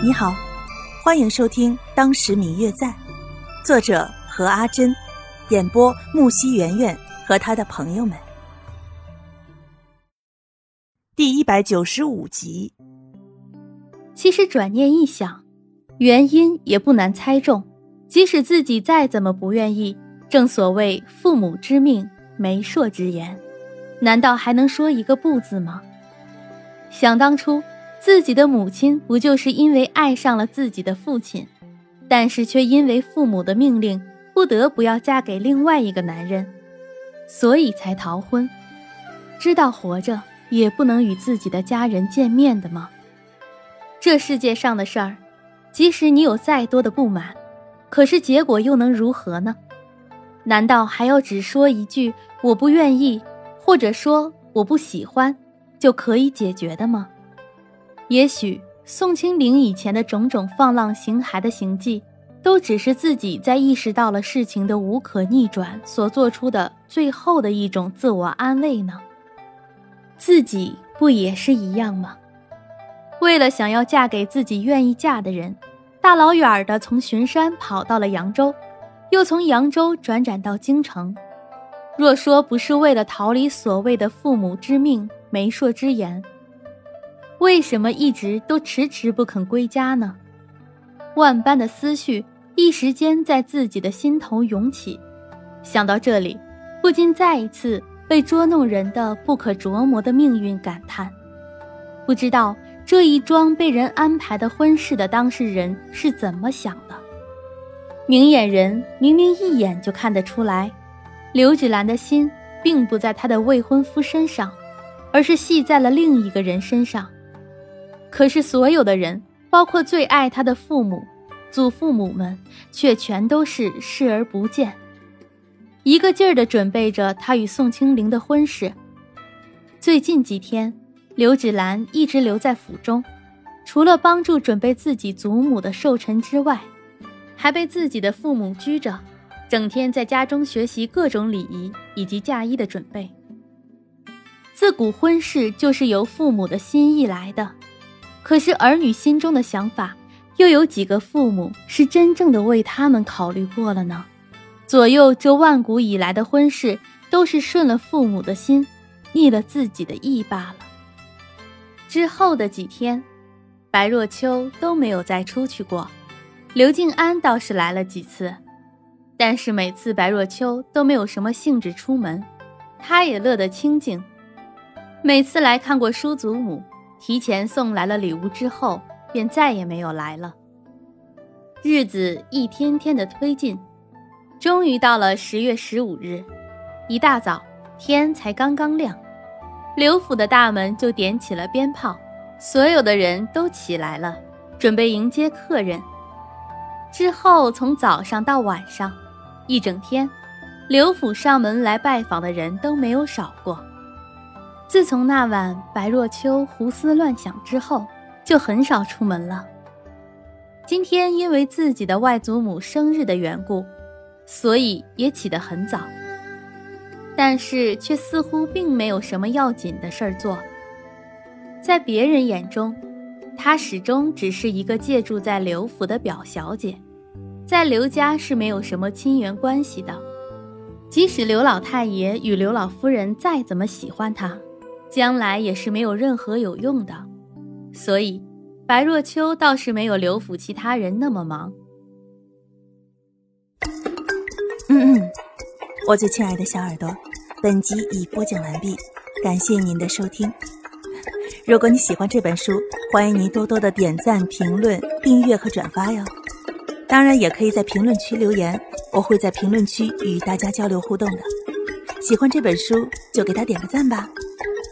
你好，欢迎收听《当时明月在》，作者何阿珍，演播木西圆圆和他的朋友们。第一百九十五集。其实转念一想，原因也不难猜中。即使自己再怎么不愿意，正所谓父母之命，媒妁之言，难道还能说一个不字吗？想当初。自己的母亲不就是因为爱上了自己的父亲，但是却因为父母的命令，不得不要嫁给另外一个男人，所以才逃婚。知道活着也不能与自己的家人见面的吗？这世界上的事儿，即使你有再多的不满，可是结果又能如何呢？难道还要只说一句“我不愿意”，或者说“我不喜欢”，就可以解决的吗？也许宋清龄以前的种种放浪形骸的行迹，都只是自己在意识到了事情的无可逆转所做出的最后的一种自我安慰呢？自己不也是一样吗？为了想要嫁给自己愿意嫁的人，大老远的从巡山跑到了扬州，又从扬州转辗到京城。若说不是为了逃离所谓的父母之命、媒妁之言，为什么一直都迟迟不肯归家呢？万般的思绪一时间在自己的心头涌起，想到这里，不禁再一次被捉弄人的不可琢磨的命运感叹。不知道这一桩被人安排的婚事的当事人是怎么想的？明眼人明明一眼就看得出来，刘芷兰的心并不在她的未婚夫身上，而是系在了另一个人身上。可是，所有的人，包括最爱他的父母、祖父母们，却全都是视而不见，一个劲儿地准备着他与宋清龄的婚事。最近几天，刘芷兰一直留在府中，除了帮助准备自己祖母的寿辰之外，还被自己的父母拘着，整天在家中学习各种礼仪以及嫁衣的准备。自古婚事就是由父母的心意来的。可是儿女心中的想法，又有几个父母是真正的为他们考虑过了呢？左右这万古以来的婚事，都是顺了父母的心，逆了自己的意罢了。之后的几天，白若秋都没有再出去过，刘静安倒是来了几次，但是每次白若秋都没有什么兴致出门，他也乐得清静。每次来看过叔祖母。提前送来了礼物之后，便再也没有来了。日子一天天的推进，终于到了十月十五日，一大早天才刚刚亮，刘府的大门就点起了鞭炮，所有的人都起来了，准备迎接客人。之后从早上到晚上，一整天，刘府上门来拜访的人都没有少过。自从那晚白若秋胡思乱想之后，就很少出门了。今天因为自己的外祖母生日的缘故，所以也起得很早。但是却似乎并没有什么要紧的事儿做。在别人眼中，她始终只是一个借住在刘府的表小姐，在刘家是没有什么亲缘关系的。即使刘老太爷与刘老夫人再怎么喜欢她。将来也是没有任何有用的，所以白若秋倒是没有刘府其他人那么忙。嗯嗯，我最亲爱的小耳朵，本集已播讲完毕，感谢您的收听。如果你喜欢这本书，欢迎您多多的点赞、评论、订阅和转发哟。当然，也可以在评论区留言，我会在评论区与大家交流互动的。喜欢这本书就给他点个赞吧。